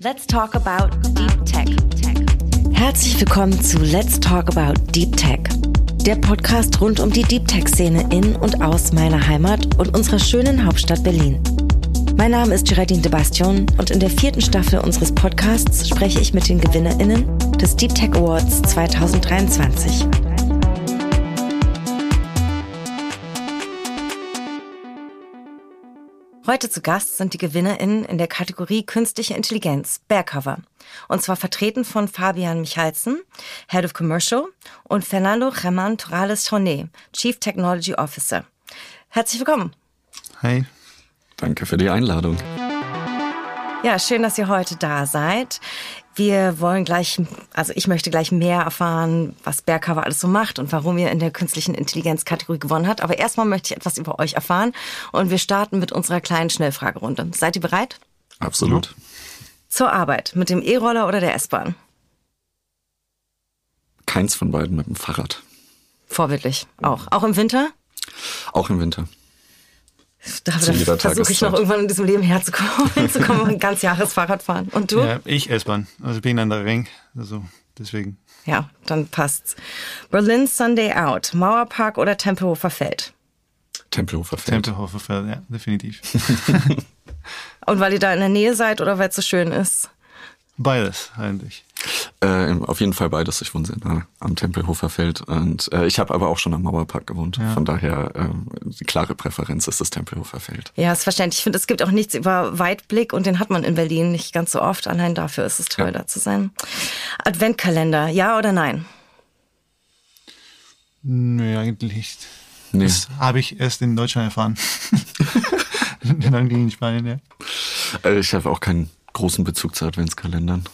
Let's talk about Deep Tech. Herzlich willkommen zu Let's Talk About Deep Tech. Der Podcast rund um die Deep Tech-Szene in und aus meiner Heimat und unserer schönen Hauptstadt Berlin. Mein Name ist Geraldine de Bastion und in der vierten Staffel unseres Podcasts spreche ich mit den GewinnerInnen des Deep Tech Awards 2023. Heute zu Gast sind die GewinnerInnen in der Kategorie Künstliche Intelligenz, Bearcover. Und zwar vertreten von Fabian Michalsen, Head of Commercial, und Fernando Germán Torales Torné, Chief Technology Officer. Herzlich willkommen. Hi. Danke für die Einladung. Ja, schön, dass ihr heute da seid. Wir wollen gleich, also ich möchte gleich mehr erfahren, was Bergcover alles so macht und warum ihr in der künstlichen Intelligenz-Kategorie gewonnen habt. Aber erstmal möchte ich etwas über euch erfahren und wir starten mit unserer kleinen Schnellfragerunde. Seid ihr bereit? Absolut. Zur Arbeit, mit dem E-Roller oder der S-Bahn? Keins von beiden mit dem Fahrrad. Vorbildlich. Auch. Auch im Winter? Auch im Winter. Da versuche ich noch irgendwann in diesem Leben herzukommen, hinzukommen und ein ganz Jahres Fahrrad fahren. Und du? Ja, ich S-Bahn. Also ich bin an der Ring. Also deswegen. Ja, dann passt's. Berlin Sunday Out, Mauerpark oder Tempelhofer Feld? Tempelhofer Feld. Tempelhofer Feld, ja, definitiv. und weil ihr da in der Nähe seid oder weil es so schön ist? Beides eigentlich. Äh, auf jeden Fall beides. Ich wohne sehr nah am Tempelhofer Feld und äh, ich habe aber auch schon am Mauerpark gewohnt. Ja. Von daher äh, die klare Präferenz ist das Tempelhofer Feld. Ja, ist verständlich. Ich finde, es gibt auch nichts über Weitblick und den hat man in Berlin nicht ganz so oft. Allein dafür ist es toll, ja. da zu sein. Adventkalender, ja oder nein? Nö, eigentlich nicht. Nee. Das habe ich erst in Deutschland erfahren. Dann ging in Spanien, ja. Äh, ich habe auch keinen großen Bezug zu Adventskalendern.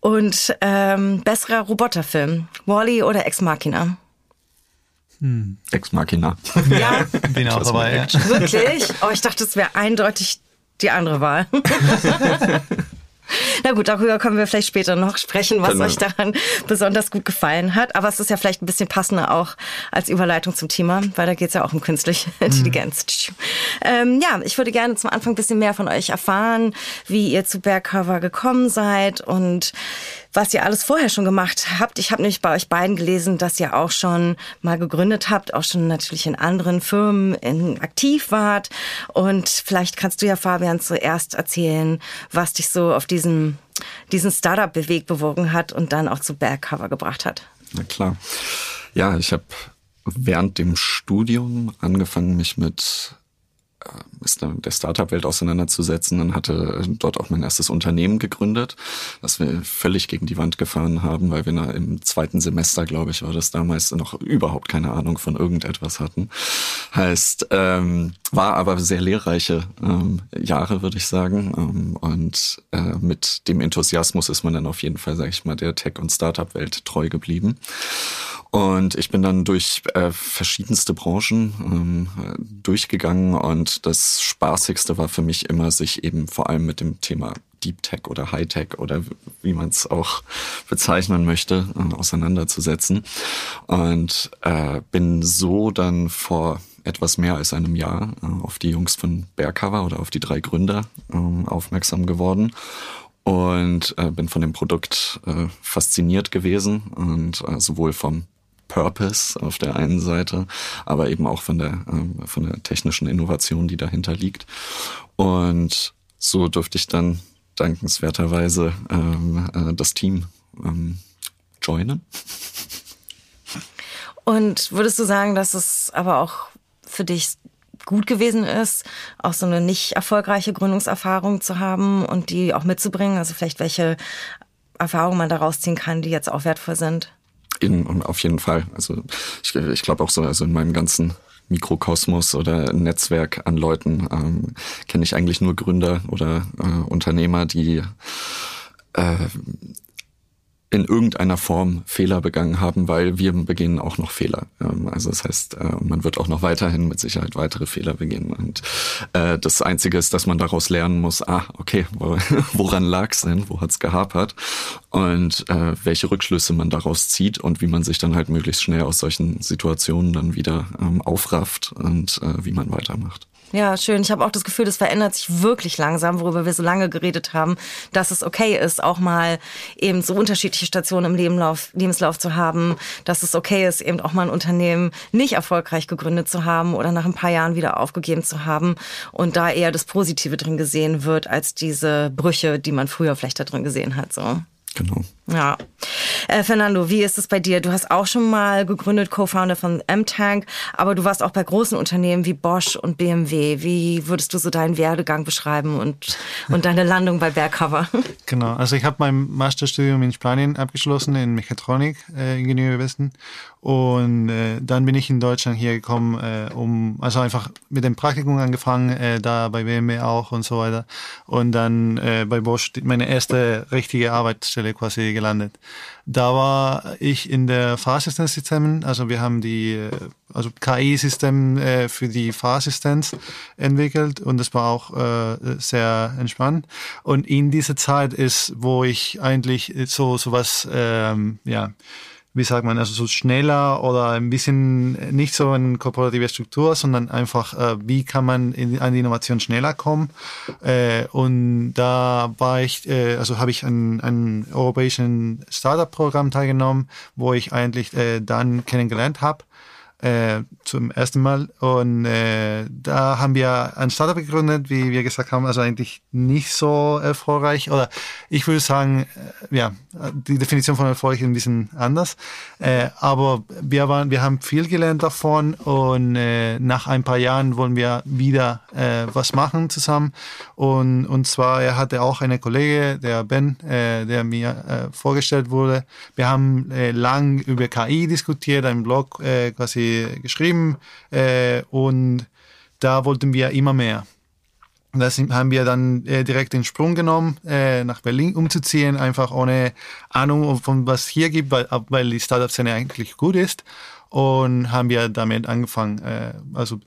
Und ähm, besserer Roboterfilm, Wally oder Ex Machina? Hm. Ex Machina. Ja, bin auch dabei. Ja. Wirklich? Oh, ich dachte, es wäre eindeutig die andere Wahl. Na gut, darüber können wir vielleicht später noch sprechen, was genau. euch daran besonders gut gefallen hat. Aber es ist ja vielleicht ein bisschen passender auch als Überleitung zum Thema, weil da geht es ja auch um künstliche mhm. Intelligenz. Mhm. Ähm, ja, ich würde gerne zum Anfang ein bisschen mehr von euch erfahren, wie ihr zu Bergcover gekommen seid und was ihr alles vorher schon gemacht habt. Ich habe nämlich bei euch beiden gelesen, dass ihr auch schon mal gegründet habt, auch schon natürlich in anderen Firmen in, aktiv wart. Und vielleicht kannst du ja, Fabian, zuerst erzählen, was dich so auf diesen, diesen Startup-Beweg bewogen hat und dann auch zu Bergcover gebracht hat. Na klar. Ja, ich habe während dem Studium angefangen, mich mit ist der Startup-Welt auseinanderzusetzen und hatte dort auch mein erstes Unternehmen gegründet, das wir völlig gegen die Wand gefahren haben, weil wir im zweiten Semester, glaube ich, war das damals noch überhaupt keine Ahnung von irgendetwas hatten. Heißt, ähm, war aber sehr lehrreiche ähm, Jahre, würde ich sagen. Ähm, und äh, mit dem Enthusiasmus ist man dann auf jeden Fall, sage ich mal, der Tech- und Startup-Welt treu geblieben. Und ich bin dann durch äh, verschiedenste Branchen ähm, durchgegangen und das Spaßigste war für mich immer, sich eben vor allem mit dem Thema Deep Tech oder High Tech oder wie man es auch bezeichnen möchte, äh, auseinanderzusetzen. Und äh, bin so dann vor etwas mehr als einem Jahr äh, auf die Jungs von Bearcover oder auf die drei Gründer äh, aufmerksam geworden und äh, bin von dem Produkt äh, fasziniert gewesen und sowohl vom Purpose auf der einen Seite, aber eben auch von der, ähm, von der technischen Innovation, die dahinter liegt. Und so durfte ich dann dankenswerterweise ähm, äh, das Team ähm, joinen. Und würdest du sagen, dass es aber auch für dich gut gewesen ist, auch so eine nicht erfolgreiche Gründungserfahrung zu haben und die auch mitzubringen? Also vielleicht welche Erfahrungen man daraus ziehen kann, die jetzt auch wertvoll sind? In, auf jeden Fall. Also ich, ich glaube auch so, also in meinem ganzen Mikrokosmos oder Netzwerk an Leuten ähm, kenne ich eigentlich nur Gründer oder äh, Unternehmer, die äh, in irgendeiner Form Fehler begangen haben, weil wir begehen auch noch Fehler. Ähm, also das heißt, äh, man wird auch noch weiterhin mit Sicherheit weitere Fehler begehen. Und äh, das Einzige ist, dass man daraus lernen muss, ah, okay, woran lag's denn? Wo hat's gehapert? Und äh, welche Rückschlüsse man daraus zieht und wie man sich dann halt möglichst schnell aus solchen Situationen dann wieder ähm, aufrafft und wie man weitermacht. Ja, schön. Ich habe auch das Gefühl, das verändert sich wirklich langsam, worüber wir so lange geredet haben, dass es okay ist, auch mal eben so unterschiedliche Stationen im Lebenlauf, Lebenslauf zu haben, dass es okay ist, eben auch mal ein Unternehmen nicht erfolgreich gegründet zu haben oder nach ein paar Jahren wieder aufgegeben zu haben und da eher das Positive drin gesehen wird, als diese Brüche, die man früher vielleicht da drin gesehen hat. So. Genau. Ja. Äh, Fernando, wie ist es bei dir? Du hast auch schon mal gegründet, Co-Founder von M-Tank, aber du warst auch bei großen Unternehmen wie Bosch und BMW. Wie würdest du so deinen Werdegang beschreiben und, und deine Landung bei Bergcover? Genau, also ich habe mein Masterstudium in Spanien abgeschlossen in Mechatronik, äh, Ingenieurwesen. Und äh, dann bin ich in Deutschland hier gekommen, äh, um, also einfach mit dem Praktikum angefangen, äh, da bei BMW auch und so weiter. Und dann äh, bei Bosch meine erste richtige Arbeitsstelle quasi gelandet. Da war ich in der Fahrassistenzsystemen, also wir haben die äh, also KI-System äh, für die Fahrassistenz entwickelt und das war auch äh, sehr entspannt. Und in dieser Zeit ist, wo ich eigentlich so sowas ähm, ja wie sagt man, also so schneller oder ein bisschen nicht so eine kooperative Struktur, sondern einfach, äh, wie kann man in, an die Innovation schneller kommen. Äh, und da war ich, äh, also habe ich an einem europäischen Startup-Programm teilgenommen, wo ich eigentlich äh, dann kennengelernt habe äh, zum ersten Mal. Und äh, da haben wir ein Startup gegründet, wie wir gesagt haben, also eigentlich nicht so erfolgreich. Oder ich würde sagen, äh, ja, die Definition von Erfolg ist ein bisschen anders. Äh, aber wir waren, wir haben viel gelernt davon und äh, nach ein paar Jahren wollen wir wieder äh, was machen zusammen. Und, und zwar, er hatte auch eine Kollege, der Ben, äh, der mir äh, vorgestellt wurde. Wir haben äh, lang über KI diskutiert, einen Blog äh, quasi geschrieben äh, und da wollten wir immer mehr. Und da haben wir dann äh, direkt den Sprung genommen, äh, nach Berlin umzuziehen, einfach ohne Ahnung von was hier gibt, weil, weil die Startup-Szene eigentlich gut ist. Und haben wir damit angefangen. Äh, also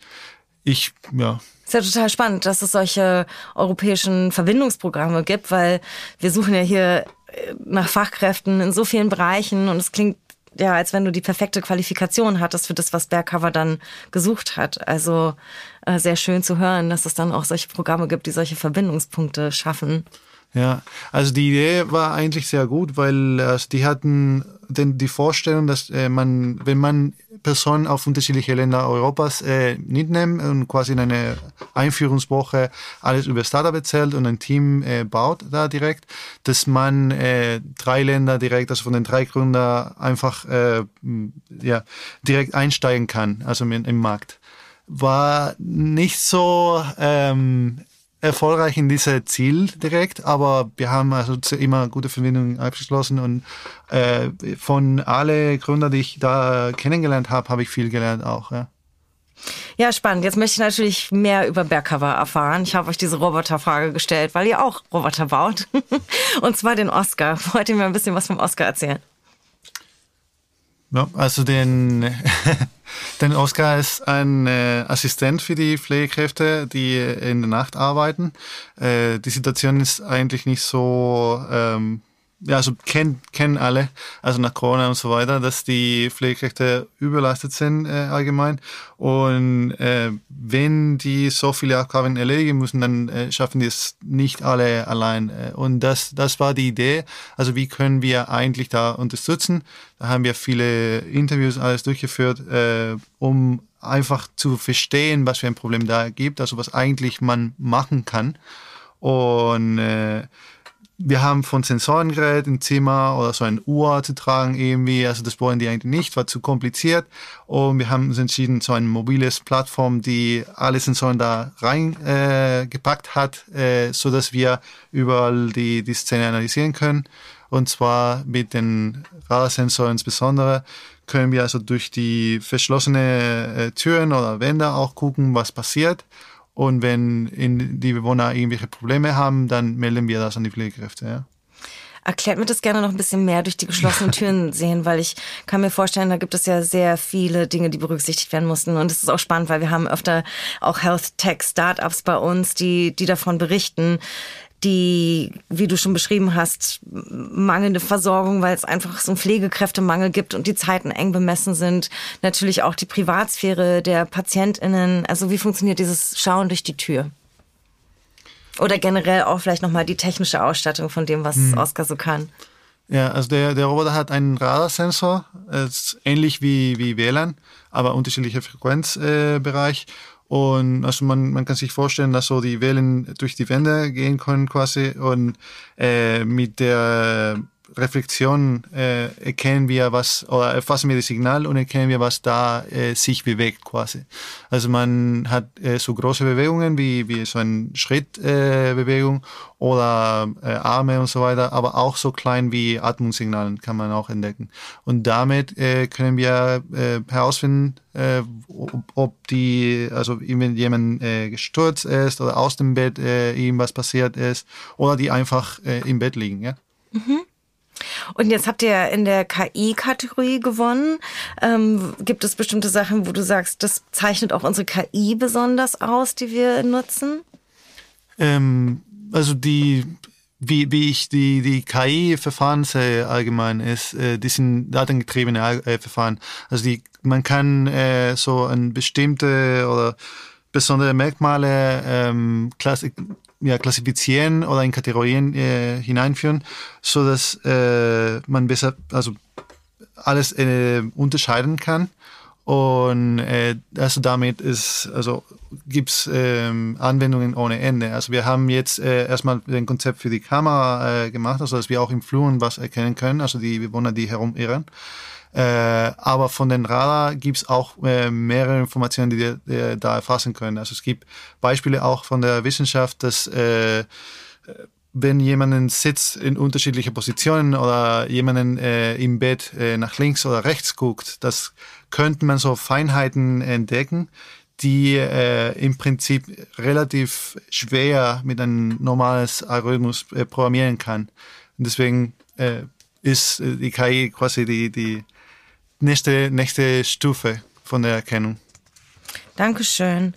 ich, ja, ist ja total spannend, dass es solche europäischen Verbindungsprogramme gibt, weil wir suchen ja hier äh, nach Fachkräften in so vielen Bereichen und es klingt ja, als wenn du die perfekte Qualifikation hattest für das, was Bergcover dann gesucht hat. Also äh, sehr schön zu hören, dass es dann auch solche Programme gibt, die solche Verbindungspunkte schaffen. Ja, also die Idee war eigentlich sehr gut, weil äh, die hatten denn die Vorstellung, dass äh, man, wenn man Personen auf unterschiedliche Länder Europas äh, mitnimmt und quasi in eine Einführungswoche alles über Startup erzählt und ein Team äh, baut da direkt, dass man äh, drei Länder direkt, also von den drei Gründern einfach äh, ja, direkt einsteigen kann, also im, im Markt. War nicht so ähm, erfolgreich in diese Ziel direkt, aber wir haben also immer gute Verbindungen abgeschlossen und äh, von alle Gründer, die ich da kennengelernt habe, habe ich viel gelernt auch. Ja. Ja, spannend. Jetzt möchte ich natürlich mehr über Bergcover erfahren. Ich habe euch diese Roboterfrage gestellt, weil ihr auch Roboter baut. Und zwar den Oscar. Wollt ihr mir ein bisschen was vom Oscar erzählen? Ja, also den, den Oscar ist ein äh, Assistent für die Pflegekräfte, die in der Nacht arbeiten. Äh, die Situation ist eigentlich nicht so ähm, ja, also kennen, kennen alle, also nach Corona und so weiter, dass die Pflegekräfte überlastet sind äh, allgemein. Und äh, wenn die so viele Aufgaben erledigen müssen, dann äh, schaffen die es nicht alle allein. Äh, und das, das war die Idee. Also wie können wir eigentlich da unterstützen? Da haben wir viele Interviews alles durchgeführt, äh, um einfach zu verstehen, was für ein Problem da gibt, also was eigentlich man machen kann. Und äh, wir haben von Sensoren geredet im Zimmer oder so ein Uhr zu tragen irgendwie. Also das wollen die eigentlich nicht, war zu kompliziert. Und wir haben uns entschieden, so ein mobiles Plattform, die alle Sensoren da reingepackt äh, hat, äh, so dass wir überall die, die Szene analysieren können. Und zwar mit den Radarsensoren insbesondere können wir also durch die verschlossene äh, Türen oder Wände auch gucken, was passiert. Und wenn die Bewohner irgendwelche Probleme haben, dann melden wir das an die Pflegekräfte. Ja. Erklärt mir das gerne noch ein bisschen mehr durch die geschlossenen Türen sehen, weil ich kann mir vorstellen, da gibt es ja sehr viele Dinge, die berücksichtigt werden mussten. Und es ist auch spannend, weil wir haben öfter auch Health Tech Startups bei uns, die, die davon berichten, die, wie du schon beschrieben hast, mangelnde Versorgung, weil es einfach so einen Pflegekräftemangel gibt und die Zeiten eng bemessen sind. Natürlich auch die Privatsphäre der PatientInnen. Also wie funktioniert dieses Schauen durch die Tür? Oder generell auch vielleicht nochmal die technische Ausstattung von dem, was hm. Oscar so kann. Ja, also der, der Roboter hat einen Radarsensor, ist ähnlich wie, wie WLAN, aber unterschiedlicher Frequenzbereich. Äh, und also man, man kann sich vorstellen, dass so die Wellen durch die Wände gehen können quasi. Und äh, mit der Reflexion äh, erkennen wir was oder erfassen wir das Signal und erkennen wir, was da äh, sich bewegt quasi. Also man hat äh, so große Bewegungen wie, wie so ein Schrittbewegung äh, oder äh, Arme und so weiter, aber auch so klein wie Atmungssignalen kann man auch entdecken. Und damit äh, können wir äh, herausfinden, äh, ob, ob die, also wenn jemand äh, gestürzt ist oder aus dem Bett äh, ihm was passiert ist oder die einfach äh, im Bett liegen, ja. Mhm. Und jetzt habt ihr in der KI-Kategorie gewonnen. Ähm, gibt es bestimmte Sachen, wo du sagst, das zeichnet auch unsere KI besonders aus, die wir nutzen? Ähm, also die, wie, wie ich die, die KI-Verfahren sehe allgemein ist, äh, die sind datengetriebene äh, Verfahren. Also die, man kann äh, so ein bestimmte oder besondere Merkmale ähm, ja, klassifizieren oder in Kategorien äh, hineinführen, so dass äh, man besser, also alles äh, unterscheiden kann. Und äh, also damit ist, also gibt's ähm, Anwendungen ohne Ende. Also wir haben jetzt äh, erstmal den Konzept für die Kamera äh, gemacht, also dass wir auch im Fluren was erkennen können, also die Bewohner, die herumirren. Äh, aber von den Radar gibt's auch äh, mehrere Informationen, die wir da erfassen können. Also es gibt Beispiele auch von der Wissenschaft, dass äh, wenn jemanden sitzt in unterschiedliche Positionen oder jemanden äh, im Bett äh, nach links oder rechts guckt, das könnte man so Feinheiten entdecken, die äh, im Prinzip relativ schwer mit einem normales Algorithmus äh, programmieren kann. Und deswegen äh, ist äh, die KI quasi die, die nächste, nächste Stufe von der Erkennung. Dankeschön.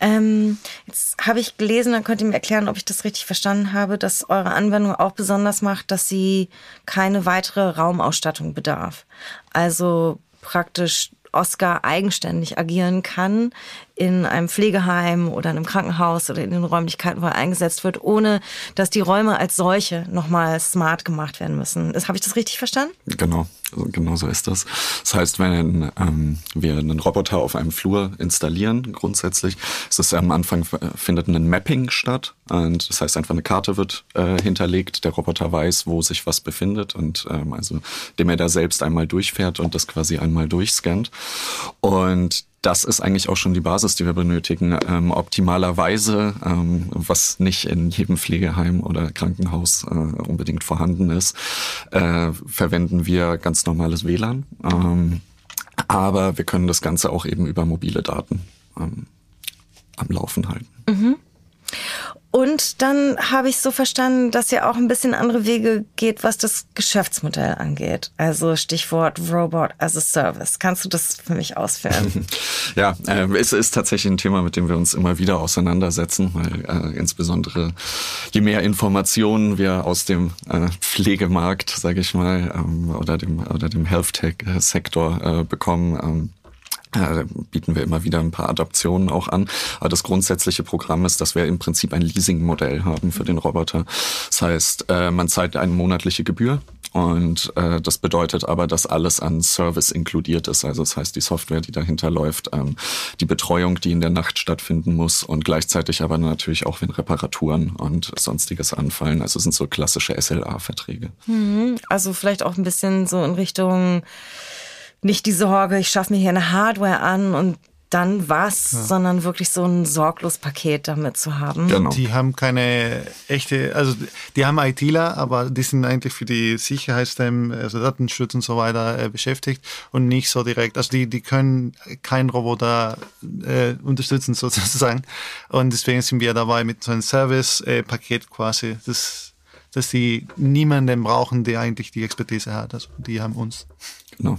Ähm, jetzt habe ich gelesen, dann könnt ihr mir erklären, ob ich das richtig verstanden habe, dass eure Anwendung auch besonders macht, dass sie keine weitere Raumausstattung bedarf. Also praktisch Oscar eigenständig agieren kann in einem Pflegeheim oder in einem Krankenhaus oder in den Räumlichkeiten, wo er eingesetzt wird, ohne dass die Räume als solche nochmal smart gemacht werden müssen. Habe ich das richtig verstanden? Genau. Genau so ist das. Das heißt, wenn ähm, wir einen Roboter auf einem Flur installieren, grundsätzlich, ist es am Anfang findet ein Mapping statt. Und das heißt, einfach eine Karte wird äh, hinterlegt. Der Roboter weiß, wo sich was befindet und ähm, also dem er da selbst einmal durchfährt und das quasi einmal durchscannt. Und das ist eigentlich auch schon die Basis, die wir benötigen. Ähm, optimalerweise, ähm, was nicht in jedem Pflegeheim oder Krankenhaus äh, unbedingt vorhanden ist, äh, verwenden wir ganz normales WLAN. Ähm, aber wir können das Ganze auch eben über mobile Daten ähm, am Laufen halten. Mhm. Und dann habe ich so verstanden, dass ihr auch ein bisschen andere Wege geht, was das Geschäftsmodell angeht. Also Stichwort Robot as a Service. Kannst du das für mich ausführen? ja, äh, es ist tatsächlich ein Thema, mit dem wir uns immer wieder auseinandersetzen, weil äh, insbesondere je mehr Informationen wir aus dem äh, Pflegemarkt, sage ich mal, ähm, oder dem oder dem Health Tech Sektor äh, bekommen. Äh, bieten wir immer wieder ein paar Adaptionen auch an. Aber das grundsätzliche Programm ist, dass wir im Prinzip ein Leasing-Modell haben für den Roboter. Das heißt, äh, man zahlt eine monatliche Gebühr und äh, das bedeutet aber, dass alles an Service inkludiert ist. Also das heißt, die Software, die dahinter läuft, ähm, die Betreuung, die in der Nacht stattfinden muss und gleichzeitig aber natürlich auch, wenn Reparaturen und sonstiges anfallen. Also sind so klassische SLA-Verträge. Mhm. Also vielleicht auch ein bisschen so in Richtung nicht die Sorge, ich schaffe mir hier eine Hardware an und dann was, ja. sondern wirklich so ein sorglos Paket damit zu haben. Genau. Die haben keine echte, also die haben ITler, aber die sind eigentlich für die Sicherheitsthemen, also Datenschutz und so weiter äh, beschäftigt und nicht so direkt. Also die, die können keinen Roboter äh, unterstützen sozusagen. Und deswegen sind wir dabei mit so einem Service-Paket quasi, das, dass die niemanden brauchen, der eigentlich die Expertise hat. Also die haben uns. Genau.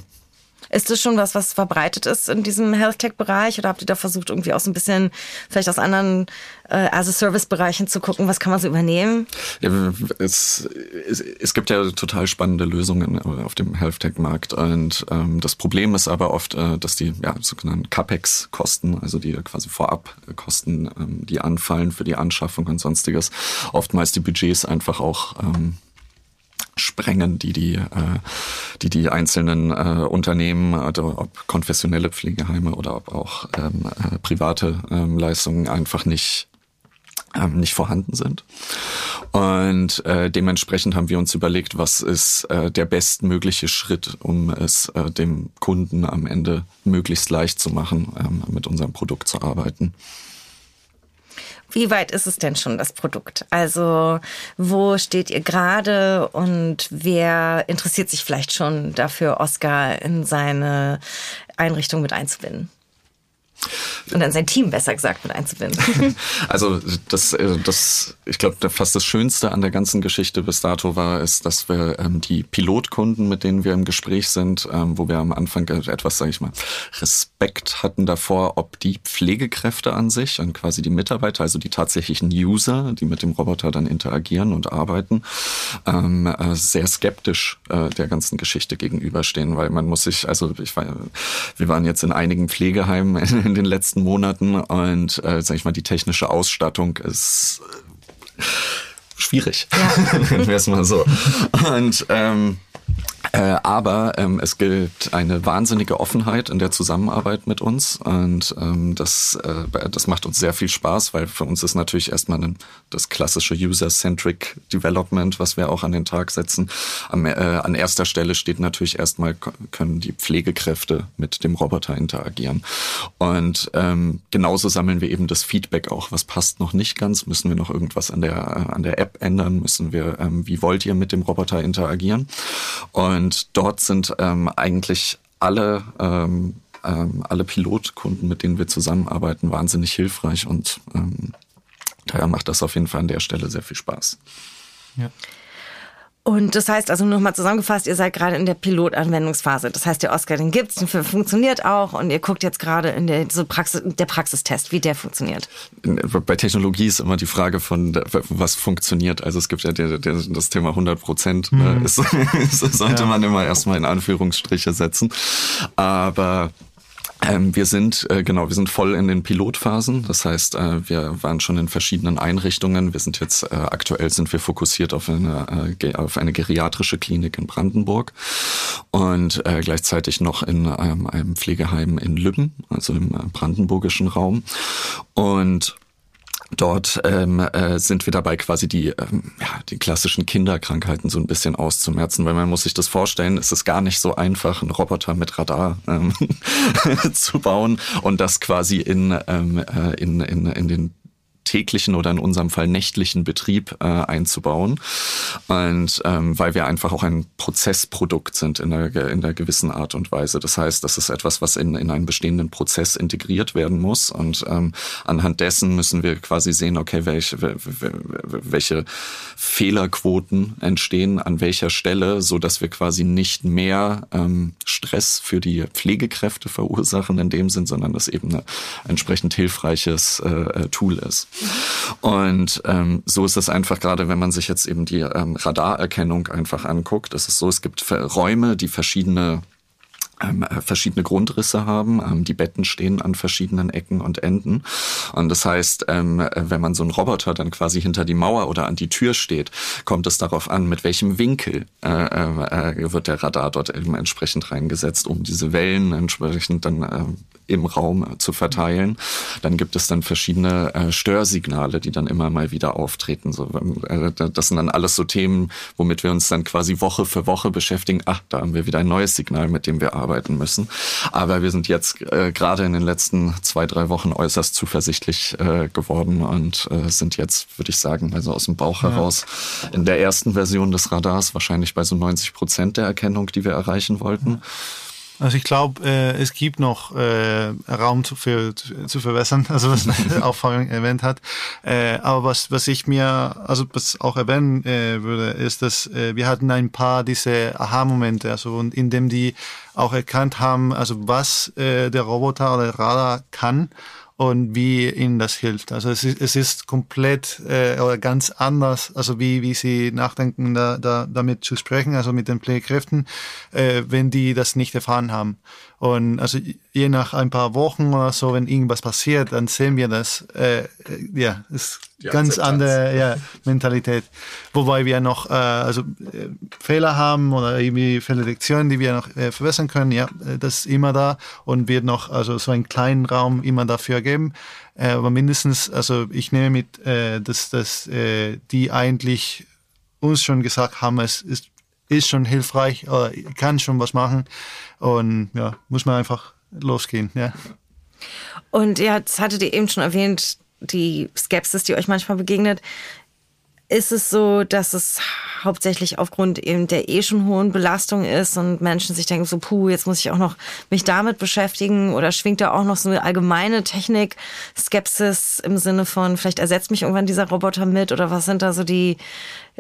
Ist das schon was, was verbreitet ist in diesem Health Tech-Bereich oder habt ihr da versucht, irgendwie auch so ein bisschen vielleicht aus anderen äh, As-a-Service-Bereichen zu gucken, was kann man so übernehmen? Ja, es, es, es gibt ja total spannende Lösungen auf dem Health Tech-Markt und ähm, das Problem ist aber oft, äh, dass die ja, sogenannten CAPEX-Kosten, also die quasi Vorabkosten, ähm, die anfallen für die Anschaffung und sonstiges, oftmals die Budgets einfach auch ähm, sprengen, die die, äh, die, die einzelnen äh, Unternehmen, also ob konfessionelle Pflegeheime oder ob auch ähm, äh, private ähm, Leistungen einfach nicht ähm, nicht vorhanden sind. Und äh, dementsprechend haben wir uns überlegt, was ist äh, der bestmögliche Schritt, um es äh, dem Kunden am Ende möglichst leicht zu machen, ähm, mit unserem Produkt zu arbeiten. Wie weit ist es denn schon, das Produkt? Also wo steht ihr gerade und wer interessiert sich vielleicht schon dafür, Oscar in seine Einrichtung mit einzubinden? Und dann sein Team besser gesagt mit einzubinden. Also das, äh, das, ich glaube, fast das Schönste an der ganzen Geschichte bis dato war, ist, dass wir ähm, die Pilotkunden, mit denen wir im Gespräch sind, ähm, wo wir am Anfang etwas, sage ich mal, Respekt hatten davor, ob die Pflegekräfte an sich und quasi die Mitarbeiter, also die tatsächlichen User, die mit dem Roboter dann interagieren und arbeiten, ähm, äh, sehr skeptisch äh, der ganzen Geschichte gegenüberstehen, weil man muss sich, also ich war, wir waren jetzt in einigen Pflegeheimen in den letzten Monaten und äh, sag ich mal, die technische Ausstattung ist äh, schwierig, ja. wäre es mal so. Und ähm, äh, aber ähm, es gilt eine wahnsinnige Offenheit in der Zusammenarbeit mit uns und ähm, das, äh, das macht uns sehr viel Spaß, weil für uns ist natürlich erstmal ein, das klassische User-Centric Development, was wir auch an den Tag setzen. Am, äh, an erster Stelle steht natürlich erstmal, können die Pflegekräfte mit dem Roboter interagieren. Und ähm, genauso sammeln wir eben das Feedback auch. Was passt noch nicht ganz? Müssen wir noch irgendwas an der, an der App ändern? Müssen wir, ähm, wie wollt ihr mit dem Roboter interagieren? Und und dort sind ähm, eigentlich alle, ähm, ähm, alle Pilotkunden, mit denen wir zusammenarbeiten, wahnsinnig hilfreich und ähm, daher macht das auf jeden Fall an der Stelle sehr viel Spaß. Ja. Und das heißt also nochmal zusammengefasst, ihr seid gerade in der Pilotanwendungsphase. Das heißt, der Oscar, den gibt's, den funktioniert auch und ihr guckt jetzt gerade in der, so Praxis, der Praxistest, wie der funktioniert. Bei Technologie ist immer die Frage von, was funktioniert. Also es gibt ja der, der, das Thema 100 Prozent, ne, mhm. ist, sollte ja. man immer erstmal in Anführungsstriche setzen. Aber ähm, wir sind, äh, genau, wir sind voll in den Pilotphasen. Das heißt, äh, wir waren schon in verschiedenen Einrichtungen. Wir sind jetzt, äh, aktuell sind wir fokussiert auf eine, äh, auf eine geriatrische Klinik in Brandenburg und äh, gleichzeitig noch in ähm, einem Pflegeheim in Lübben, also im äh, brandenburgischen Raum. Und Dort ähm, äh, sind wir dabei, quasi die, ähm, ja, die klassischen Kinderkrankheiten so ein bisschen auszumerzen, weil man muss sich das vorstellen, es ist gar nicht so einfach, einen Roboter mit Radar ähm, zu bauen und das quasi in, ähm, äh, in, in, in den täglichen oder in unserem Fall nächtlichen Betrieb äh, einzubauen. Und ähm, weil wir einfach auch ein Prozessprodukt sind in einer, in einer gewissen Art und Weise. Das heißt, das ist etwas, was in, in einen bestehenden Prozess integriert werden muss. Und ähm, anhand dessen müssen wir quasi sehen, okay, welche, welche Fehlerquoten entstehen an welcher Stelle, so dass wir quasi nicht mehr ähm, Stress für die Pflegekräfte verursachen in dem Sinn, sondern das eben ein entsprechend hilfreiches äh, äh Tool ist. Und ähm, so ist es einfach gerade, wenn man sich jetzt eben die ähm, Radarerkennung einfach anguckt. Es ist so, es gibt Räume, die verschiedene ähm, äh, verschiedene Grundrisse haben. Ähm, die Betten stehen an verschiedenen Ecken und Enden. Und das heißt, ähm, äh, wenn man so einen Roboter dann quasi hinter die Mauer oder an die Tür steht, kommt es darauf an, mit welchem Winkel äh, äh, wird der Radar dort eben entsprechend reingesetzt, um diese Wellen entsprechend dann im Raum zu verteilen. Dann gibt es dann verschiedene äh, Störsignale, die dann immer mal wieder auftreten. So, äh, das sind dann alles so Themen, womit wir uns dann quasi Woche für Woche beschäftigen. Ach, da haben wir wieder ein neues Signal, mit dem wir arbeiten müssen. Aber wir sind jetzt äh, gerade in den letzten zwei, drei Wochen äußerst zuversichtlich äh, geworden und äh, sind jetzt, würde ich sagen, also aus dem Bauch ja. heraus in der ersten Version des Radars wahrscheinlich bei so 90 Prozent der Erkennung, die wir erreichen wollten. Also ich glaube, äh, es gibt noch äh, Raum zu, für, zu verbessern, also was auch vorhin erwähnt hat. Äh, aber was, was ich mir, also was auch erwähnen äh, würde, ist, dass äh, wir hatten ein paar diese Aha-Momente, also und in dem die auch erkannt haben, also was äh, der Roboter oder Radar kann und wie ihnen das hilft. Also es ist, es ist komplett äh, oder ganz anders, also wie, wie sie nachdenken, da, da, damit zu sprechen, also mit den Pflegekräften, äh, wenn die das nicht erfahren haben. Und also je nach ein paar Wochen oder so, wenn irgendwas passiert, dann sehen wir das. Äh, ja, ist Die ganz andere ja, Mentalität. Wobei wir noch äh, also äh, Fehler haben oder irgendwie Fehlerlektionen, die wir noch äh, verbessern können. Ja, äh, das ist immer da und wird noch also so einen kleinen Raum immer dafür geben. Äh, aber mindestens, also ich nehme mit, äh, dass, dass äh, die eigentlich uns schon gesagt haben, es ist ist schon hilfreich oder kann schon was machen. Und ja, muss man einfach losgehen. Ja. Und ja, jetzt hattet ihr eben schon erwähnt, die Skepsis, die euch manchmal begegnet. Ist es so, dass es hauptsächlich aufgrund eben der eh schon hohen Belastung ist und Menschen sich denken so, puh, jetzt muss ich auch noch mich damit beschäftigen oder schwingt da auch noch so eine allgemeine Technik, Skepsis im Sinne von, vielleicht ersetzt mich irgendwann dieser Roboter mit oder was sind da so die,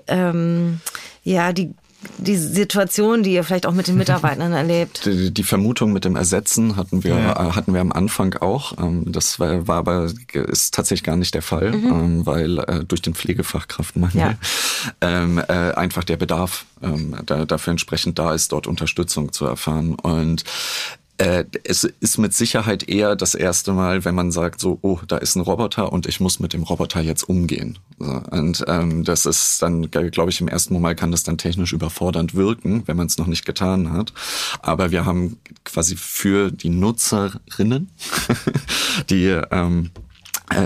ähm, ja, die die Situation, die ihr vielleicht auch mit den Mitarbeitern erlebt? Die, die Vermutung mit dem Ersetzen hatten wir, ja. Äh, hatten wir am Anfang auch. Ähm, das war, war aber, ist tatsächlich gar nicht der Fall, mhm. Ähm, weil äh, durch den Pflegefachkraftmangel ja. ähm, äh, einfach der Bedarf ähm, da, dafür entsprechend da ist, dort Unterstützung zu erfahren. Und äh, es ist mit Sicherheit eher das erste Mal, wenn man sagt, so, oh, da ist ein Roboter und ich muss mit dem Roboter jetzt umgehen. So, und ähm, das ist dann, glaube ich, im ersten Moment kann das dann technisch überfordernd wirken, wenn man es noch nicht getan hat. Aber wir haben quasi für die Nutzerinnen, die ähm, äh,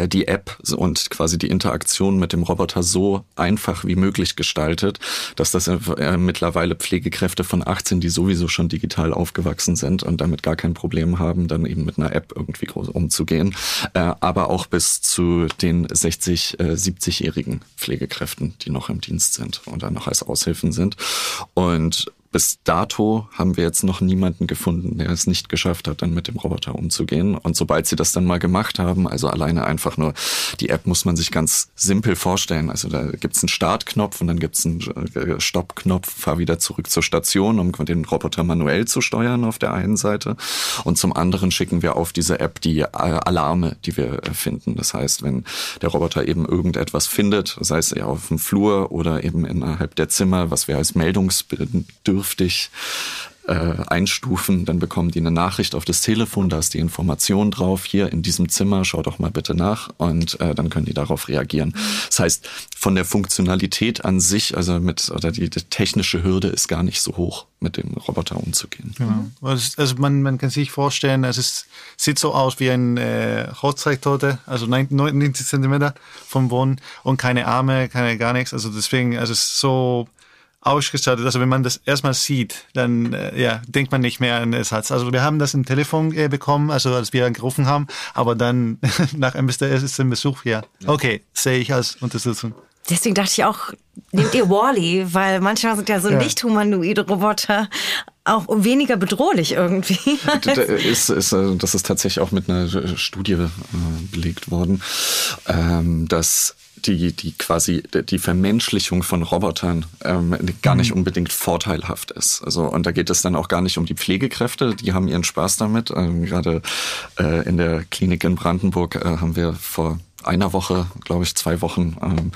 die App und quasi die Interaktion mit dem Roboter so einfach wie möglich gestaltet, dass das äh, mittlerweile Pflegekräfte von 18, die sowieso schon digital aufgewachsen sind und damit gar kein Problem haben, dann eben mit einer App irgendwie groß umzugehen, äh, aber auch bis zu den 60, 70-jährigen Pflegekräften, die noch im Dienst sind oder noch als Aushilfen sind. Und bis dato haben wir jetzt noch niemanden gefunden, der es nicht geschafft hat, dann mit dem Roboter umzugehen. Und sobald sie das dann mal gemacht haben, also alleine einfach nur, die App muss man sich ganz simpel vorstellen. Also da gibt's einen Startknopf und dann gibt's einen äh, Stoppknopf, fahr wieder zurück zur Station, um den Roboter manuell zu steuern auf der einen Seite. Und zum anderen schicken wir auf diese App die äh, Alarme, die wir finden. Das heißt, wenn der Roboter eben irgendetwas findet, sei es auf dem Flur oder eben innerhalb der Zimmer, was wir als meldungsbedürftig bedürftig äh, einstufen, dann bekommen die eine Nachricht auf das Telefon, da ist die Information drauf, hier in diesem Zimmer, schau doch mal bitte nach und äh, dann können die darauf reagieren. Das heißt, von der Funktionalität an sich, also mit, oder die, die technische Hürde ist gar nicht so hoch, mit dem Roboter umzugehen. Genau. Also man, man kann sich vorstellen, also es sieht so aus wie ein äh, Hochzeittorte, also 90 Zentimeter vom Boden und keine Arme, keine gar nichts. Also deswegen, also es ist so ausgestattet. Also wenn man das erstmal sieht, dann äh, ja, denkt man nicht mehr an Ersatz. Also wir haben das im Telefon äh, bekommen, also als wir angerufen haben, aber dann nach ein bisschen Besuch, ja, okay, sehe ich als Unterstützung. Deswegen dachte ich auch, nehmt ihr Wally, -E, weil manchmal sind ja so ja. nicht humanoide Roboter auch weniger bedrohlich irgendwie. das ist, ist, äh, das ist tatsächlich auch mit einer Studie äh, belegt worden, ähm, dass die, die quasi die Vermenschlichung von Robotern ähm, gar nicht mhm. unbedingt vorteilhaft ist. Also und da geht es dann auch gar nicht um die Pflegekräfte, die haben ihren Spaß damit. Ähm, gerade äh, in der Klinik in Brandenburg äh, haben wir vor einer Woche, glaube ich, zwei Wochen ähm,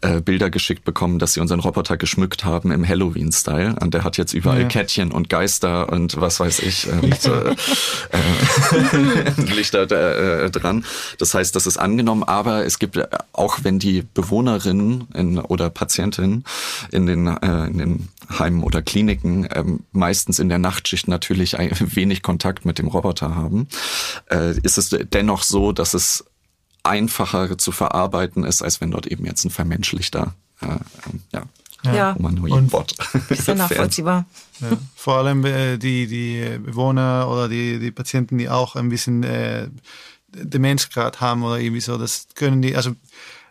äh, Bilder geschickt bekommen, dass sie unseren Roboter geschmückt haben im Halloween-Style. Und der hat jetzt überall ja. Kettchen und Geister und was weiß ich, äh, Lichter, äh, Lichter äh, dran. Das heißt, das ist angenommen, aber es gibt äh, auch, wenn die Bewohnerinnen in, oder Patientinnen in den, äh, in den Heimen oder Kliniken ähm, meistens in der Nachtschicht natürlich wenig Kontakt mit dem Roboter haben, äh, ist es dennoch so, dass es einfacher zu verarbeiten ist, als wenn dort eben jetzt ein vermenschlichter äh, ähm, ja, ja. Humanoid-Bot Ist ja nachvollziehbar. Ja. Vor allem äh, die, die Bewohner oder die, die Patienten, die auch ein bisschen äh, Demenzgrad haben oder irgendwie so, das können die, also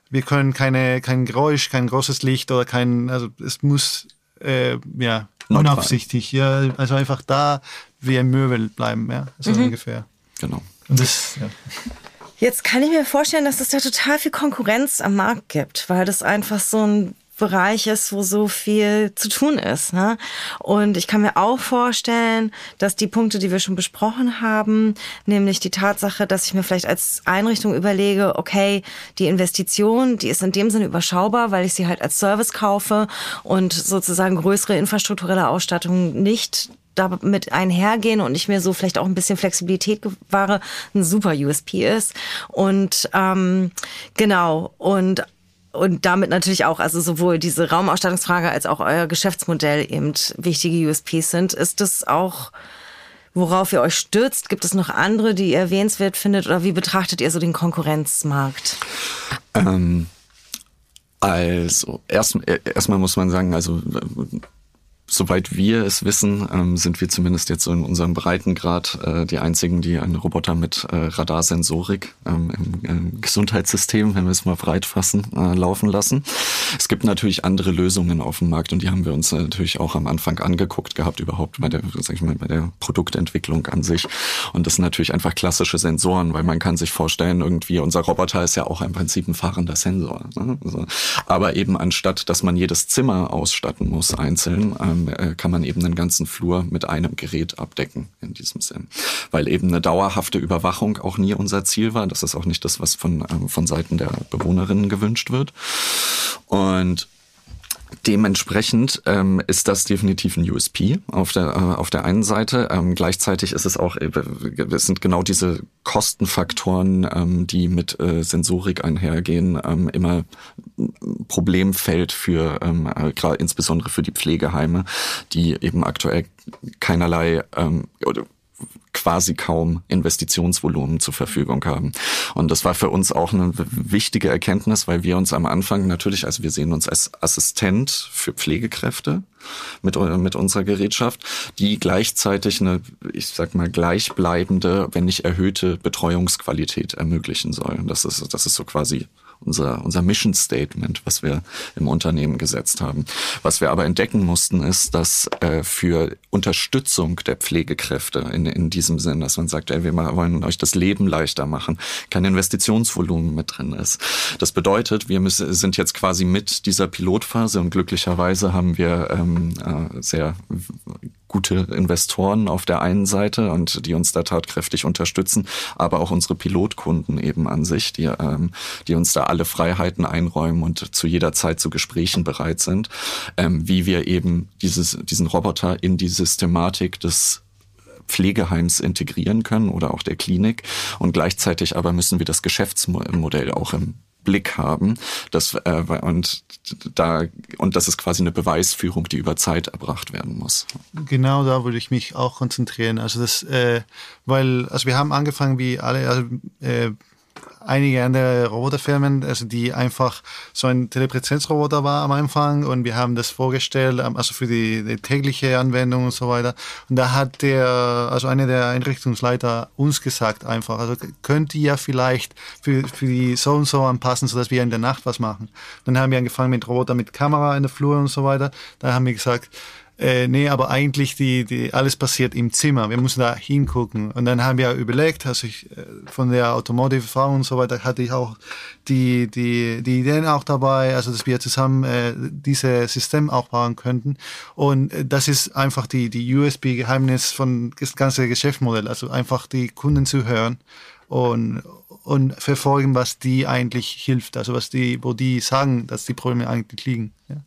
wir können keine, kein Geräusch, kein großes Licht oder kein, also es muss äh, ja, unaufsichtig, ja, also einfach da wie ein Möbel bleiben, ja, so mhm. ungefähr. Genau. Und das, ja. Jetzt kann ich mir vorstellen, dass es da total viel Konkurrenz am Markt gibt, weil das einfach so ein Bereich ist, wo so viel zu tun ist. Ne? Und ich kann mir auch vorstellen, dass die Punkte, die wir schon besprochen haben, nämlich die Tatsache, dass ich mir vielleicht als Einrichtung überlege, okay, die Investition, die ist in dem Sinne überschaubar, weil ich sie halt als Service kaufe und sozusagen größere infrastrukturelle Ausstattung nicht damit einhergehen und ich mir so vielleicht auch ein bisschen Flexibilität gewahre, ein super USP ist. Und ähm, genau, und und damit natürlich auch, also sowohl diese Raumausstattungsfrage als auch euer Geschäftsmodell eben wichtige USPs sind. Ist das auch, worauf ihr euch stürzt? Gibt es noch andere, die ihr erwähnenswert findet oder wie betrachtet ihr so den Konkurrenzmarkt? Ähm, also erst, erstmal muss man sagen, also Soweit wir es wissen, ähm, sind wir zumindest jetzt so in unserem Breitengrad äh, die einzigen, die einen Roboter mit äh, Radarsensorik ähm, im, im, Gesundheitssystem, wenn wir es mal breit fassen, äh, laufen lassen. Es gibt natürlich andere Lösungen auf dem Markt und die haben wir uns natürlich auch am Anfang angeguckt gehabt, überhaupt bei der, sag ich mal, bei der Produktentwicklung an sich. Und das sind natürlich einfach klassische Sensoren, weil man kann sich vorstellen, irgendwie unser Roboter ist ja auch im Prinzip ein fahrender Sensor. Ne? Also, aber eben anstatt, dass man jedes Zimmer ausstatten muss einzeln, ähm, äh, kann man eben den ganzen Flur mit einem Gerät abdecken in diesem Sinn. Weil eben eine dauerhafte Überwachung auch nie unser Ziel war. Das ist auch nicht das, was von, ähm, von Seiten der Bewohnerinnen gewünscht wird. Und Dementsprechend ähm, ist das definitiv ein USP auf der äh, auf der einen Seite. Ähm, gleichzeitig ist es auch äh, es sind genau diese Kostenfaktoren, ähm, die mit äh, Sensorik einhergehen, ähm, immer Problemfeld für ähm, äh, insbesondere für die Pflegeheime, die eben aktuell keinerlei ähm, quasi kaum Investitionsvolumen zur Verfügung haben. Und das war für uns auch eine wichtige Erkenntnis, weil wir uns am Anfang natürlich, also wir sehen uns als Assistent für Pflegekräfte mit, mit unserer Gerätschaft, die gleichzeitig eine, ich sag mal, gleichbleibende, wenn nicht erhöhte Betreuungsqualität ermöglichen soll. Das ist, das ist so quasi unser, unser Mission Statement, was wir im Unternehmen gesetzt haben. Was wir aber entdecken mussten, ist, dass äh, für Unterstützung der Pflegekräfte in, in diesem Sinn, dass man sagt, ey, wir wollen euch das Leben leichter machen, kein Investitionsvolumen mit drin ist. Das bedeutet, wir müssen, sind jetzt quasi mit dieser Pilotphase und glücklicherweise haben wir ähm, äh, sehr gute Investoren auf der einen Seite und die uns da tatkräftig unterstützen, aber auch unsere Pilotkunden eben an sich, die, ähm, die uns da alle Freiheiten einräumen und zu jeder Zeit zu Gesprächen bereit sind, ähm, wie wir eben dieses, diesen Roboter in die Systematik des Pflegeheims integrieren können oder auch der Klinik. Und gleichzeitig aber müssen wir das Geschäftsmodell auch im Blick haben. Das, äh, und da und das ist quasi eine Beweisführung, die über Zeit erbracht werden muss. Genau, da würde ich mich auch konzentrieren. Also das, äh, weil also wir haben angefangen wie alle, also äh, einige andere Roboterfirmen, also die einfach so ein Telepräsenzroboter war am Anfang und wir haben das vorgestellt, ähm, also für die, die tägliche Anwendung und so weiter. Und da hat der, also einer der Einrichtungsleiter uns gesagt einfach, also könnt ihr vielleicht für, für die so und so anpassen, sodass wir in der Nacht was machen. Dann haben wir angefangen mit Roboter mit Kamera in der Flur und so weiter. Da haben wir gesagt, äh, nee, aber eigentlich die, die, alles passiert im Zimmer. Wir müssen da hingucken. Und dann haben wir überlegt, also ich, äh, von der Automotive-Frau und so weiter hatte ich auch die, die, die Ideen auch dabei, also dass wir zusammen äh, dieses System auch bauen könnten. Und äh, das ist einfach die, die USB-Geheimnis von das ganze Geschäftsmodell. Also einfach die Kunden zu hören und, und verfolgen, was die eigentlich hilft. Also was die, wo die sagen, dass die Probleme eigentlich liegen. Ja.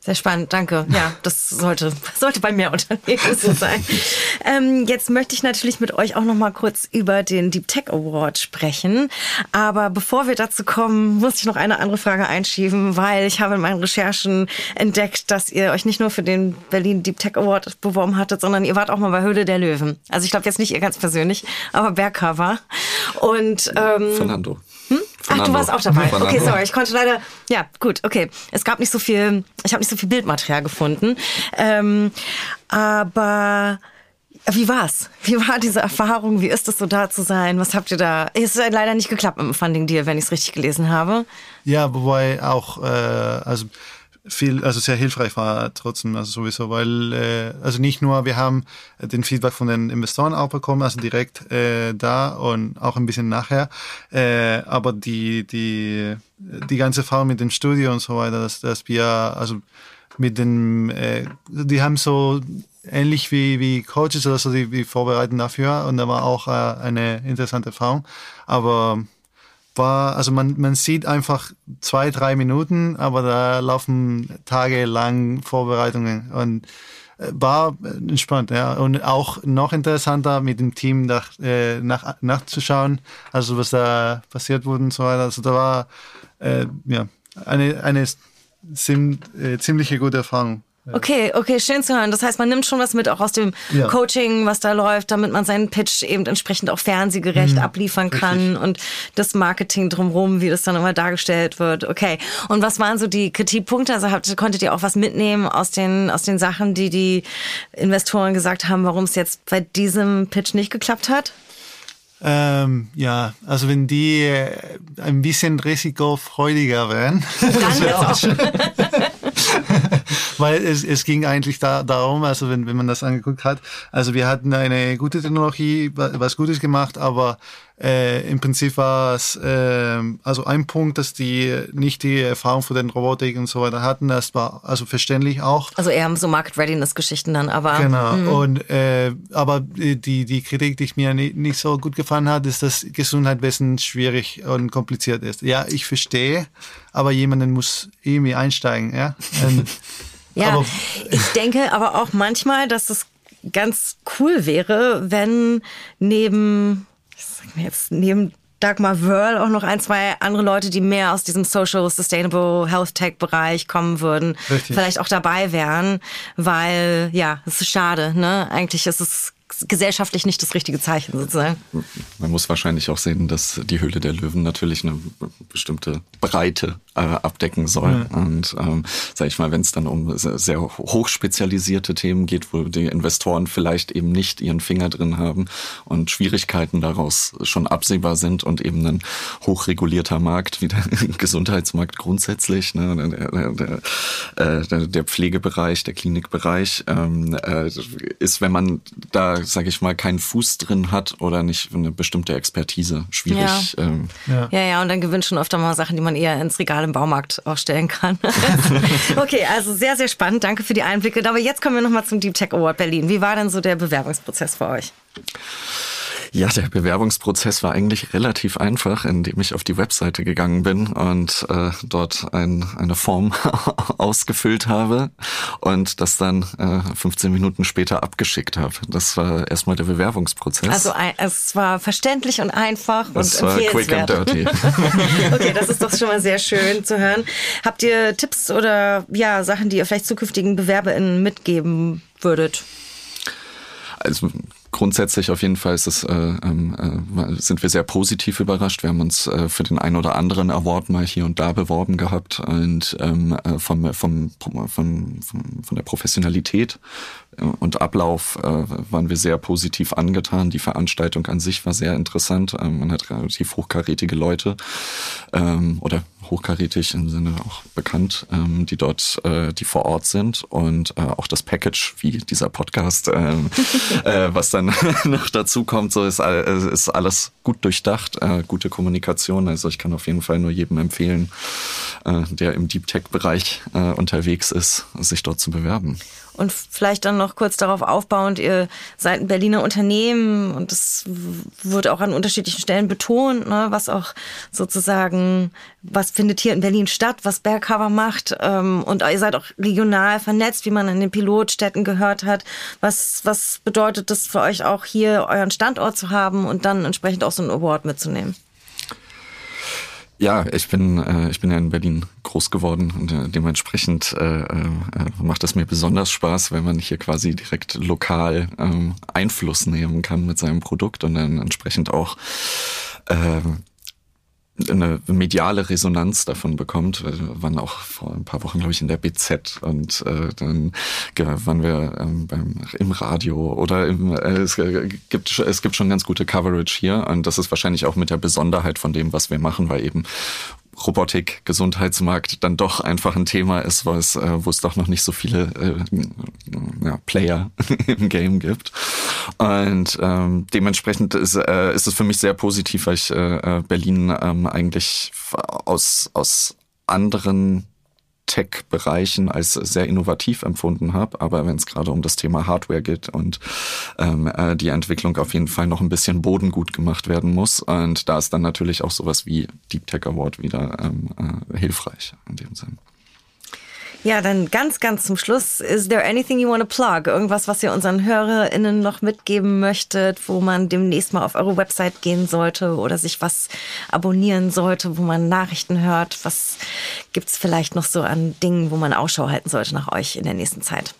Sehr spannend, danke. Ja, das sollte, sollte bei mehr Unternehmen so sein. ähm, jetzt möchte ich natürlich mit euch auch noch mal kurz über den Deep Tech Award sprechen. Aber bevor wir dazu kommen, muss ich noch eine andere Frage einschieben, weil ich habe in meinen Recherchen entdeckt, dass ihr euch nicht nur für den Berlin Deep Tech Award beworben hattet, sondern ihr wart auch mal bei Höhle der Löwen. Also ich glaube jetzt nicht ihr ganz persönlich, aber Bergcover. Und ähm, Fernando. Hm? Ach, du warst auch dabei. Okay, sorry, ich konnte leider. Ja, gut, okay. Es gab nicht so viel. Ich habe nicht so viel Bildmaterial gefunden. Ähm, aber wie war's? Wie war diese Erfahrung? Wie ist es so da zu sein? Was habt ihr da? Es ist leider nicht geklappt mit dem Funding Deal, wenn ich es richtig gelesen habe. Ja, wobei auch, äh, also viel, also sehr hilfreich war trotzdem, also sowieso, weil, äh, also nicht nur, wir haben den Feedback von den Investoren auch bekommen, also direkt äh, da und auch ein bisschen nachher, äh, aber die, die, die ganze Erfahrung mit dem Studio und so weiter, dass, dass wir, also mit den, äh, die haben so ähnlich wie, wie Coaches oder so, die, die vorbereiten dafür. Und da war auch äh, eine interessante Erfahrung, aber war, also man, man sieht einfach zwei, drei Minuten, aber da laufen tagelang Vorbereitungen und äh, war entspannt, ja. Und auch noch interessanter mit dem Team nach, äh, nach, nachzuschauen, also was da passiert wurde und so weiter. Also da war äh, ja eine, eine sim, äh, ziemliche gute Erfahrung. Okay, okay, schön zu hören. Das heißt, man nimmt schon was mit auch aus dem ja. Coaching, was da läuft, damit man seinen Pitch eben entsprechend auch fernsehgerecht mhm, abliefern kann richtig. und das Marketing drumherum, wie das dann immer dargestellt wird. Okay. Und was waren so die Kritikpunkte? Also habt, konntet ihr auch was mitnehmen aus den, aus den Sachen, die die Investoren gesagt haben, warum es jetzt bei diesem Pitch nicht geklappt hat? Ähm, ja, also wenn die äh, ein bisschen risikofreudiger wären, dann das wäre auch schön. Weil es, es ging eigentlich da, darum, also wenn, wenn man das angeguckt hat, also wir hatten eine gute Technologie, was Gutes gemacht, aber äh, im Prinzip war es äh, also ein Punkt, dass die nicht die Erfahrung von den Robotik und so weiter hatten. Das war also verständlich auch. Also eher so Market Readiness Geschichten dann, aber genau. Mh. Und äh, aber die die Kritik, die ich mir nicht, nicht so gut gefallen hat, ist, dass Gesundheitswesen schwierig und kompliziert ist. Ja, ich verstehe, aber jemanden muss irgendwie einsteigen, ja. Ja, aber, ich denke aber auch manchmal, dass es ganz cool wäre, wenn neben sag mir jetzt, neben Dagmar Wörl auch noch ein, zwei andere Leute, die mehr aus diesem Social, Sustainable, Health Tech Bereich kommen würden, Richtig. vielleicht auch dabei wären, weil ja, es ist schade, ne? Eigentlich ist es gesellschaftlich nicht das richtige Zeichen sozusagen. Man muss wahrscheinlich auch sehen, dass die Höhle der Löwen natürlich eine bestimmte Breite äh, abdecken soll. Ja. Und ähm, sage ich mal, wenn es dann um sehr hochspezialisierte Themen geht, wo die Investoren vielleicht eben nicht ihren Finger drin haben und Schwierigkeiten daraus schon absehbar sind und eben ein hochregulierter Markt wie der Gesundheitsmarkt grundsätzlich, ne, der, der, der, der Pflegebereich, der Klinikbereich, ähm, äh, ist, wenn man da sage ich mal, keinen Fuß drin hat oder nicht eine bestimmte Expertise. Schwierig. Ja, ähm. ja. ja, ja, und dann gewinnt schon öfter mal Sachen, die man eher ins Regal im Baumarkt auch stellen kann. okay, also sehr, sehr spannend. Danke für die Einblicke. Aber jetzt kommen wir nochmal zum Deep Tech Award Berlin. Wie war denn so der Bewerbungsprozess für euch? Ja, der Bewerbungsprozess war eigentlich relativ einfach, indem ich auf die Webseite gegangen bin und äh, dort ein, eine Form ausgefüllt habe und das dann äh, 15 Minuten später abgeschickt habe. Das war erstmal der Bewerbungsprozess. Also es war verständlich und einfach es und war quick and dirty. okay, das ist doch schon mal sehr schön zu hören. Habt ihr Tipps oder ja Sachen, die ihr vielleicht zukünftigen BewerberInnen mitgeben würdet? Also grundsätzlich auf jeden Fall ist es, äh, ähm, äh, sind wir sehr positiv überrascht. Wir haben uns äh, für den einen oder anderen Award mal hier und da beworben gehabt und ähm, äh, vom, vom, vom, vom, von der Professionalität und Ablauf äh, waren wir sehr positiv angetan. Die Veranstaltung an sich war sehr interessant. Ähm, man hat relativ hochkarätige Leute ähm, oder hochkarätig im Sinne auch bekannt, ähm, die dort, äh, die vor Ort sind und äh, auch das Package wie dieser Podcast, ähm, äh, was dann noch dazu kommt, so ist, äh, ist alles gut durchdacht, äh, gute Kommunikation. Also ich kann auf jeden Fall nur jedem empfehlen, äh, der im Deep Tech Bereich äh, unterwegs ist, sich dort zu bewerben. Und vielleicht dann noch kurz darauf aufbauend, ihr seid ein Berliner Unternehmen und das wird auch an unterschiedlichen Stellen betont, ne, was auch sozusagen, was findet hier in Berlin statt, was Bergcover macht. Ähm, und ihr seid auch regional vernetzt, wie man in den Pilotstädten gehört hat. Was, was bedeutet das für euch auch hier euren Standort zu haben und dann entsprechend auch so einen Award mitzunehmen? Ja, ich bin äh, ich bin ja in Berlin groß geworden und äh, dementsprechend äh, äh, macht es mir besonders Spaß, wenn man hier quasi direkt lokal ähm, Einfluss nehmen kann mit seinem Produkt und dann entsprechend auch äh, eine mediale Resonanz davon bekommt. Wir waren auch vor ein paar Wochen, glaube ich, in der BZ und äh, dann waren wir ähm, beim, im Radio oder im, äh, es gibt es gibt schon ganz gute Coverage hier und das ist wahrscheinlich auch mit der Besonderheit von dem, was wir machen, weil eben Robotik, Gesundheitsmarkt dann doch einfach ein Thema ist, wo es, äh, wo es doch noch nicht so viele äh, ja, Player im Game gibt. Und ähm, dementsprechend ist, äh, ist es für mich sehr positiv, weil ich äh, Berlin ähm, eigentlich aus, aus anderen Tech-Bereichen als sehr innovativ empfunden habe. Aber wenn es gerade um das Thema Hardware geht und ähm, äh, die Entwicklung auf jeden Fall noch ein bisschen bodengut gemacht werden muss. Und da ist dann natürlich auch sowas wie Deep Tech Award wieder ähm, äh, hilfreich in dem Sinn. Ja, dann ganz, ganz zum Schluss. Is there anything you want to plug? Irgendwas, was ihr unseren HörerInnen noch mitgeben möchtet, wo man demnächst mal auf eure Website gehen sollte oder sich was abonnieren sollte, wo man Nachrichten hört? Was gibt's vielleicht noch so an Dingen, wo man Ausschau halten sollte nach euch in der nächsten Zeit?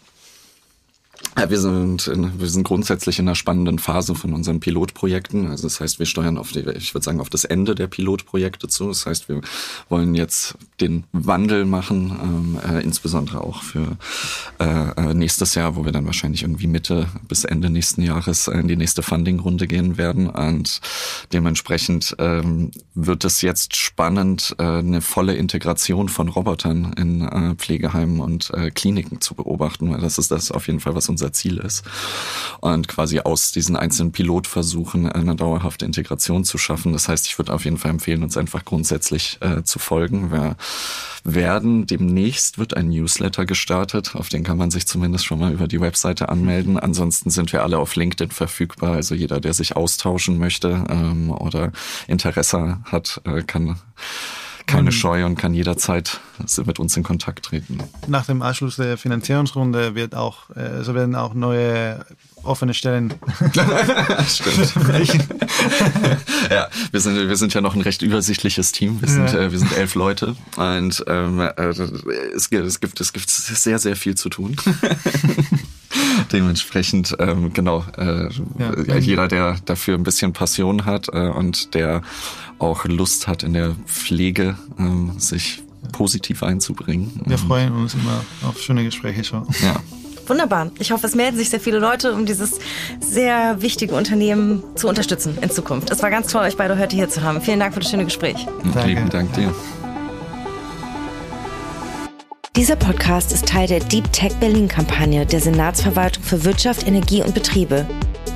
Ja, wir sind, in, wir sind grundsätzlich in einer spannenden Phase von unseren Pilotprojekten. Also das heißt, wir steuern auf die, ich würde sagen, auf das Ende der Pilotprojekte zu. Das heißt, wir wollen jetzt den Wandel machen, ähm, äh, insbesondere auch für äh, äh, nächstes Jahr, wo wir dann wahrscheinlich irgendwie Mitte bis Ende nächsten Jahres in die nächste Funding-Runde gehen werden. Und dementsprechend ähm, wird es jetzt spannend, äh, eine volle Integration von Robotern in äh, Pflegeheimen und äh, Kliniken zu beobachten, weil das ist das auf jeden Fall, was unser Ziel ist. Und quasi aus diesen einzelnen Pilotversuchen eine dauerhafte Integration zu schaffen. Das heißt, ich würde auf jeden Fall empfehlen, uns einfach grundsätzlich äh, zu folgen. Wir werden demnächst wird ein Newsletter gestartet, auf den kann man sich zumindest schon mal über die Webseite anmelden. Ansonsten sind wir alle auf LinkedIn verfügbar. Also jeder, der sich austauschen möchte ähm, oder Interesse hat, äh, kann keine Scheu und kann jederzeit mit uns in Kontakt treten. Nach dem Abschluss der Finanzierungsrunde wird auch, also werden auch neue offene Stellen. Stimmt. ja, wir sind, wir sind ja noch ein recht übersichtlich Team. Wir sind, ja. äh, wir sind elf Leute und ähm, äh, es, es, gibt, es gibt sehr, sehr viel zu tun. Dementsprechend, ähm, genau, äh, ja. jeder, der dafür ein bisschen Passion hat äh, und der auch Lust hat, in der Pflege ähm, sich positiv einzubringen. Wir freuen uns immer auf schöne Gespräche schon. Ja. Wunderbar. Ich hoffe, es melden sich sehr viele Leute, um dieses sehr wichtige Unternehmen zu unterstützen in Zukunft. Es war ganz toll, euch beide heute hier zu haben. Vielen Dank für das schöne Gespräch. Danke. Lieben Dank dir. Dieser Podcast ist Teil der Deep Tech Berlin Kampagne der Senatsverwaltung für Wirtschaft, Energie und Betriebe,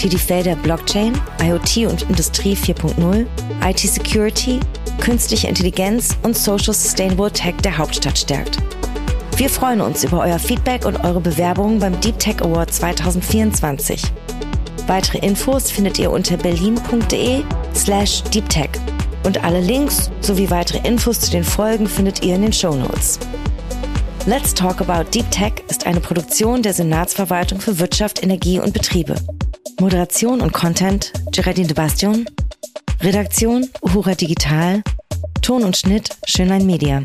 die die Felder Blockchain, IoT und Industrie 4.0, IT Security, künstliche Intelligenz und Social Sustainable Tech der Hauptstadt stärkt. Wir freuen uns über euer Feedback und eure Bewerbungen beim Deep Tech Award 2024. Weitere Infos findet ihr unter berlin.de slash deeptech. Und alle Links sowie weitere Infos zu den Folgen findet ihr in den Show Notes. Let's Talk About Deep Tech ist eine Produktion der Senatsverwaltung für Wirtschaft, Energie und Betriebe. Moderation und Content Geraldine de Bastion. Redaktion Uhura Digital. Ton und Schnitt Schönlein Media.